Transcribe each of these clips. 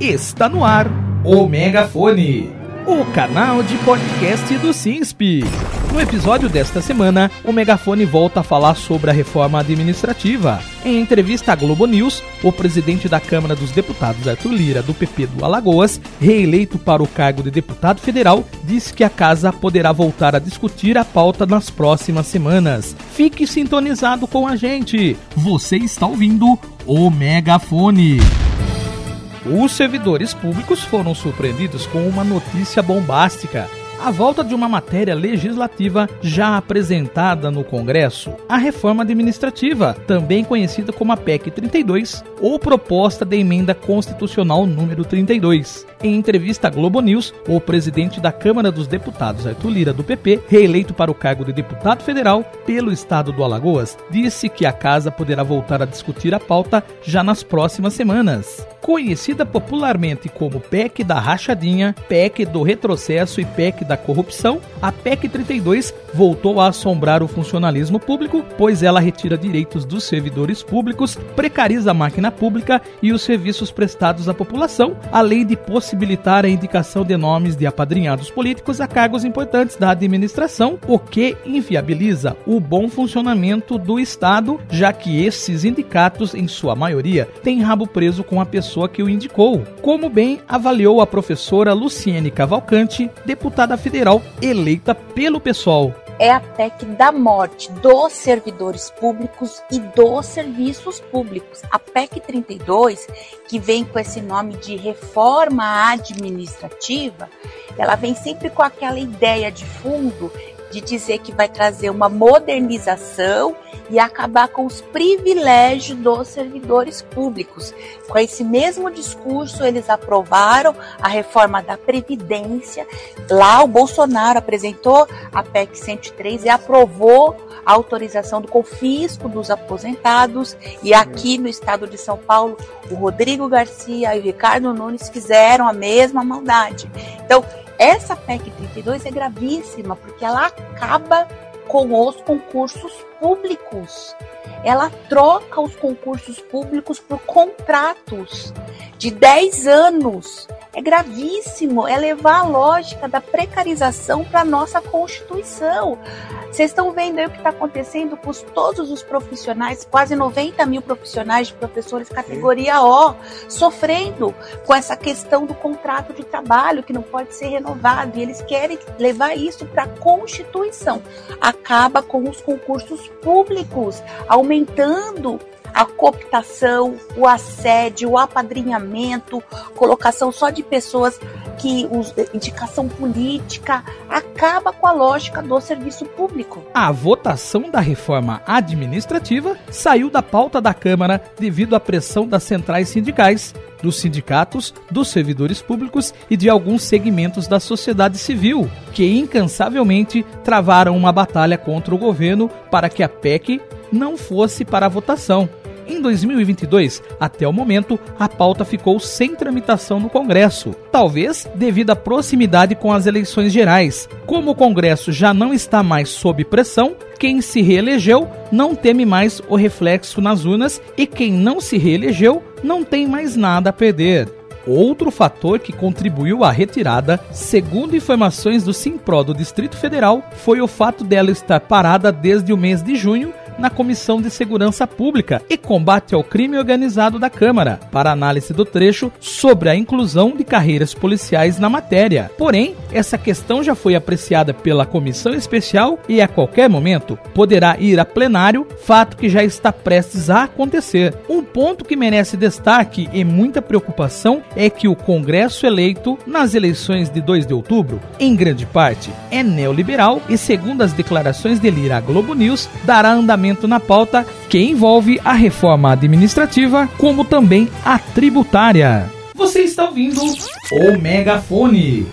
Está no ar o Megafone, o canal de podcast do SINSP. No episódio desta semana, o Megafone volta a falar sobre a reforma administrativa. Em entrevista à Globo News, o presidente da Câmara dos Deputados, Arthur Lira, do PP do Alagoas, reeleito para o cargo de deputado federal, disse que a casa poderá voltar a discutir a pauta nas próximas semanas. Fique sintonizado com a gente. Você está ouvindo o Megafone. Os servidores públicos foram surpreendidos com uma notícia bombástica a volta de uma matéria legislativa já apresentada no Congresso, a reforma administrativa, também conhecida como a PEC 32 ou proposta de emenda constitucional número 32. Em entrevista à Globo News, o presidente da Câmara dos Deputados, Arthur Lira, do PP, reeleito para o cargo de deputado federal pelo estado do Alagoas, disse que a casa poderá voltar a discutir a pauta já nas próximas semanas. Conhecida popularmente como PEC da rachadinha, PEC do retrocesso e PEC da corrupção, a PEC 32 voltou a assombrar o funcionalismo público, pois ela retira direitos dos servidores públicos, precariza a máquina pública e os serviços prestados à população, além de possibilitar a indicação de nomes de apadrinhados políticos a cargos importantes da administração, o que inviabiliza o bom funcionamento do Estado, já que esses indicatos, em sua maioria, têm rabo preso com a pessoa que o indicou. Como bem avaliou a professora Luciene Cavalcante, deputada federal eleita pelo pessoal é a PEC da morte dos servidores públicos e dos serviços públicos. A PEC 32, que vem com esse nome de reforma administrativa, ela vem sempre com aquela ideia de fundo de dizer que vai trazer uma modernização e acabar com os privilégios dos servidores públicos. Com esse mesmo discurso, eles aprovaram a reforma da Previdência. Lá, o Bolsonaro apresentou a PEC 103 e aprovou a autorização do confisco dos aposentados. E aqui no estado de São Paulo, o Rodrigo Garcia e o Ricardo Nunes fizeram a mesma maldade. Então, essa PEC 32 é gravíssima porque ela acaba com os concursos públicos. Ela troca os concursos públicos por contratos de 10 anos. É gravíssimo, é levar a lógica da precarização para a nossa Constituição. Vocês estão vendo aí o que está acontecendo com todos os profissionais, quase 90 mil profissionais de professores categoria O, sofrendo com essa questão do contrato de trabalho que não pode ser renovado. E eles querem levar isso para a Constituição. Acaba com os concursos públicos, aumentando a cooptação, o assédio, o apadrinhamento, colocação só de pessoas que os, indicação política acaba com a lógica do serviço público. A votação da reforma administrativa saiu da pauta da Câmara devido à pressão das centrais sindicais, dos sindicatos, dos servidores públicos e de alguns segmentos da sociedade civil, que incansavelmente travaram uma batalha contra o governo para que a PEC não fosse para a votação. Em 2022, até o momento, a pauta ficou sem tramitação no Congresso, talvez devido à proximidade com as eleições gerais. Como o Congresso já não está mais sob pressão, quem se reelegeu não teme mais o reflexo nas urnas e quem não se reelegeu não tem mais nada a perder. Outro fator que contribuiu à retirada, segundo informações do Simpro do Distrito Federal, foi o fato dela estar parada desde o mês de junho na Comissão de Segurança Pública e Combate ao Crime Organizado da Câmara, para análise do trecho sobre a inclusão de carreiras policiais na matéria. Porém, essa questão já foi apreciada pela comissão especial e a qualquer momento poderá ir a plenário, fato que já está prestes a acontecer. Um ponto que merece destaque e muita preocupação é que o Congresso eleito nas eleições de 2 de outubro, em grande parte, é neoliberal e, segundo as declarações de Lira à Globo News, dará andamento na pauta que envolve a reforma administrativa, como também a tributária. Você está ouvindo o Megafone.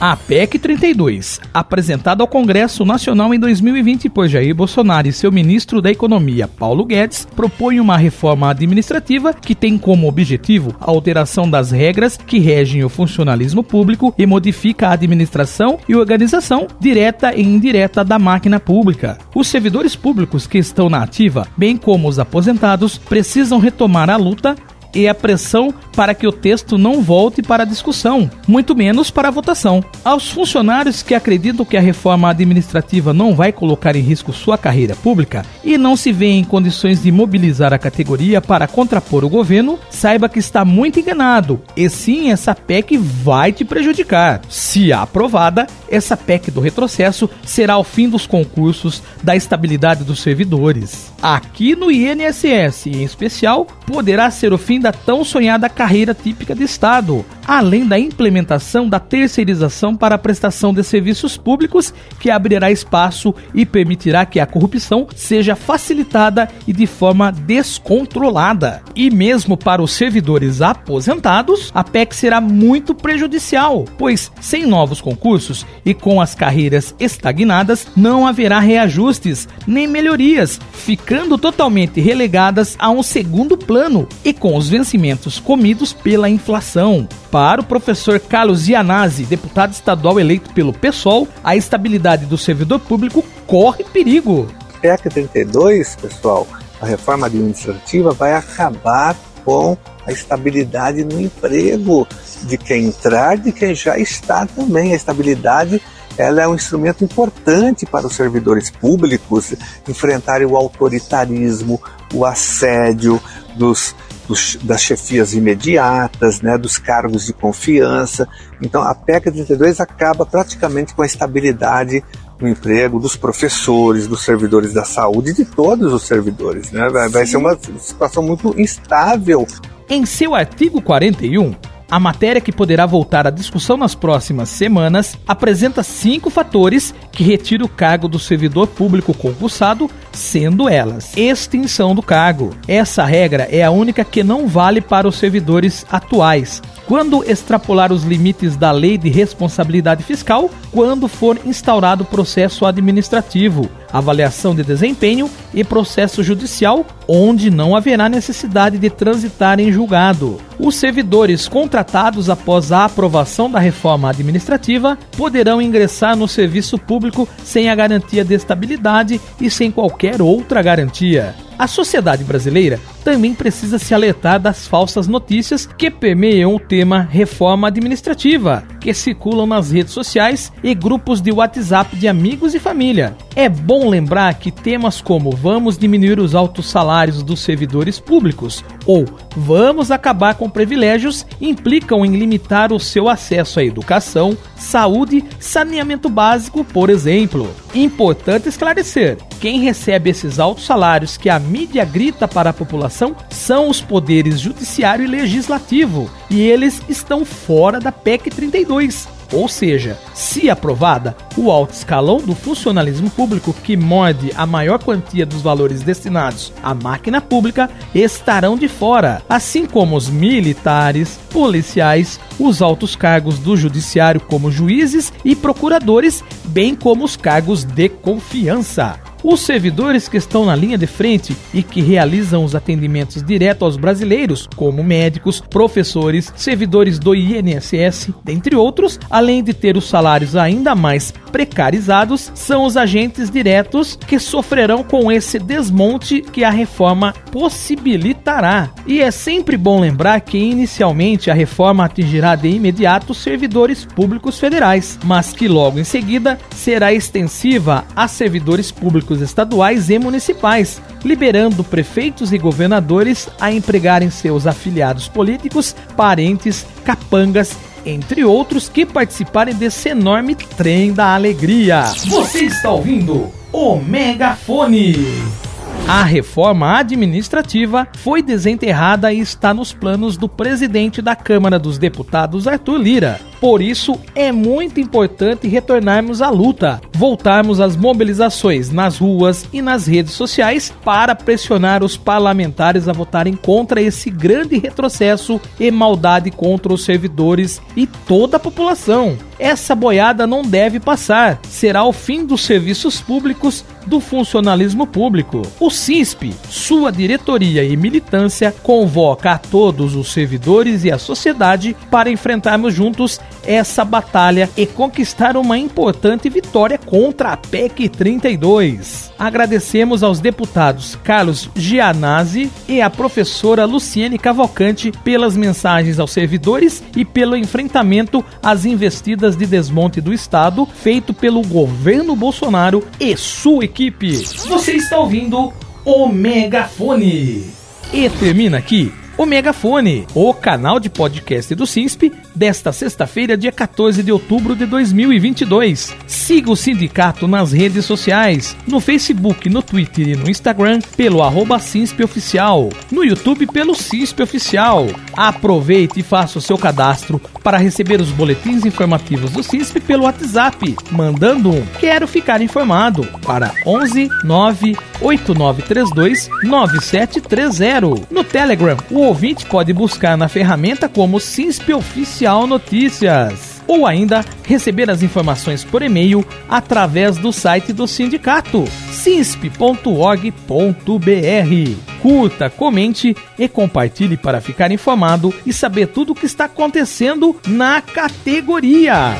A PEC 32, apresentada ao Congresso Nacional em 2020 por Jair Bolsonaro e seu ministro da Economia, Paulo Guedes, propõe uma reforma administrativa que tem como objetivo a alteração das regras que regem o funcionalismo público e modifica a administração e organização direta e indireta da máquina pública. Os servidores públicos que estão na ativa, bem como os aposentados, precisam retomar a luta e a pressão para que o texto não volte para a discussão, muito menos para a votação. Aos funcionários que acreditam que a reforma administrativa não vai colocar em risco sua carreira pública e não se vê em condições de mobilizar a categoria para contrapor o governo, saiba que está muito enganado. E sim, essa PEC vai te prejudicar. Se aprovada, essa PEC do retrocesso será o fim dos concursos, da estabilidade dos servidores. Aqui no INSS, em especial, poderá ser o fim da tão sonhada carreira típica de Estado, além da implementação da terceirização para a prestação de serviços públicos, que abrirá espaço e permitirá que a corrupção seja facilitada e de forma descontrolada. E mesmo para os servidores aposentados, a PEC será muito prejudicial, pois sem novos concursos e com as carreiras estagnadas, não haverá reajustes nem melhorias, ficando totalmente relegadas a um segundo plano e com os vencimentos comidos pela inflação. Para o professor Carlos Ianazzi, deputado estadual eleito pelo PSOL, a estabilidade do servidor público corre perigo. PEC 32, pessoal, a reforma administrativa vai acabar com a estabilidade no emprego de quem entrar, de quem já está também. A estabilidade ela é um instrumento importante para os servidores públicos enfrentarem o autoritarismo, o assédio dos dos, das chefias imediatas, né, dos cargos de confiança. Então a PEC 32 acaba praticamente com a estabilidade no emprego dos professores, dos servidores da saúde, de todos os servidores. Né? Vai, vai ser uma situação muito instável. Em seu artigo 41, a matéria que poderá voltar à discussão nas próximas semanas apresenta cinco fatores que retiram o cargo do servidor público concursado, sendo elas: extinção do cargo. Essa regra é a única que não vale para os servidores atuais, quando extrapolar os limites da lei de responsabilidade fiscal, quando for instaurado processo administrativo, avaliação de desempenho e processo judicial, onde não haverá necessidade de transitar em julgado. Os servidores contratados após a aprovação da reforma administrativa poderão ingressar no serviço público sem a garantia de estabilidade e sem qualquer outra garantia. A sociedade brasileira também precisa se alertar das falsas notícias que permeiam o tema reforma administrativa, que circulam nas redes sociais e grupos de WhatsApp de amigos e família. É bom lembrar que temas como vamos diminuir os altos salários dos servidores públicos ou vamos acabar com privilégios implicam em limitar o seu acesso à educação, saúde, saneamento básico, por exemplo. Importante esclarecer: quem recebe esses altos salários que a mídia grita para a população são os poderes judiciário e legislativo, e eles estão fora da PEC 32. Ou seja, se aprovada, o alto escalão do funcionalismo público, que morde a maior quantia dos valores destinados à máquina pública, estarão de fora, assim como os militares, policiais, os altos cargos do judiciário, como juízes e procuradores, bem como os cargos de confiança. Os servidores que estão na linha de frente e que realizam os atendimentos direto aos brasileiros, como médicos, professores, servidores do INSS, dentre outros, além de ter os salários ainda mais precarizados, são os agentes diretos que sofrerão com esse desmonte que a reforma possibilitará. E é sempre bom lembrar que inicialmente a reforma atingirá de imediato os servidores públicos federais, mas que logo em seguida será extensiva a servidores públicos estaduais e municipais, liberando prefeitos e governadores a empregarem seus afiliados políticos, parentes, capangas entre outros que participarem desse enorme trem da alegria. Você está ouvindo o Megafone. A reforma administrativa foi desenterrada e está nos planos do presidente da Câmara dos Deputados, Arthur Lira. Por isso, é muito importante retornarmos à luta, voltarmos às mobilizações nas ruas e nas redes sociais para pressionar os parlamentares a votarem contra esse grande retrocesso e maldade contra os servidores e toda a população. Essa boiada não deve passar. Será o fim dos serviços públicos, do funcionalismo público. O CISP, sua diretoria e militância, convoca a todos os servidores e a sociedade para enfrentarmos juntos essa batalha e conquistar uma importante vitória contra a PEC 32. Agradecemos aos deputados Carlos Gianazzi e a professora Luciene Cavalcante pelas mensagens aos servidores e pelo enfrentamento às investidas de desmonte do Estado feito pelo governo Bolsonaro e sua equipe. Você está ouvindo o Megafone. E termina aqui o Megafone, o canal de podcast do SINSP, desta sexta-feira, dia 14 de outubro de 2022. Siga o sindicato nas redes sociais, no Facebook, no Twitter e no Instagram, pelo arroba Oficial, no YouTube pelo SINSP Oficial. Aproveite e faça o seu cadastro para receber os boletins informativos do SINSP pelo WhatsApp, mandando um Quero Ficar Informado para 11 9 8932 9730. No Telegram, o ouvinte pode buscar na ferramenta como SINSP Oficial Notícias. Ou ainda receber as informações por e-mail através do site do sindicato, sinsp.org.br. Curta, comente e compartilhe para ficar informado e saber tudo o que está acontecendo na categoria.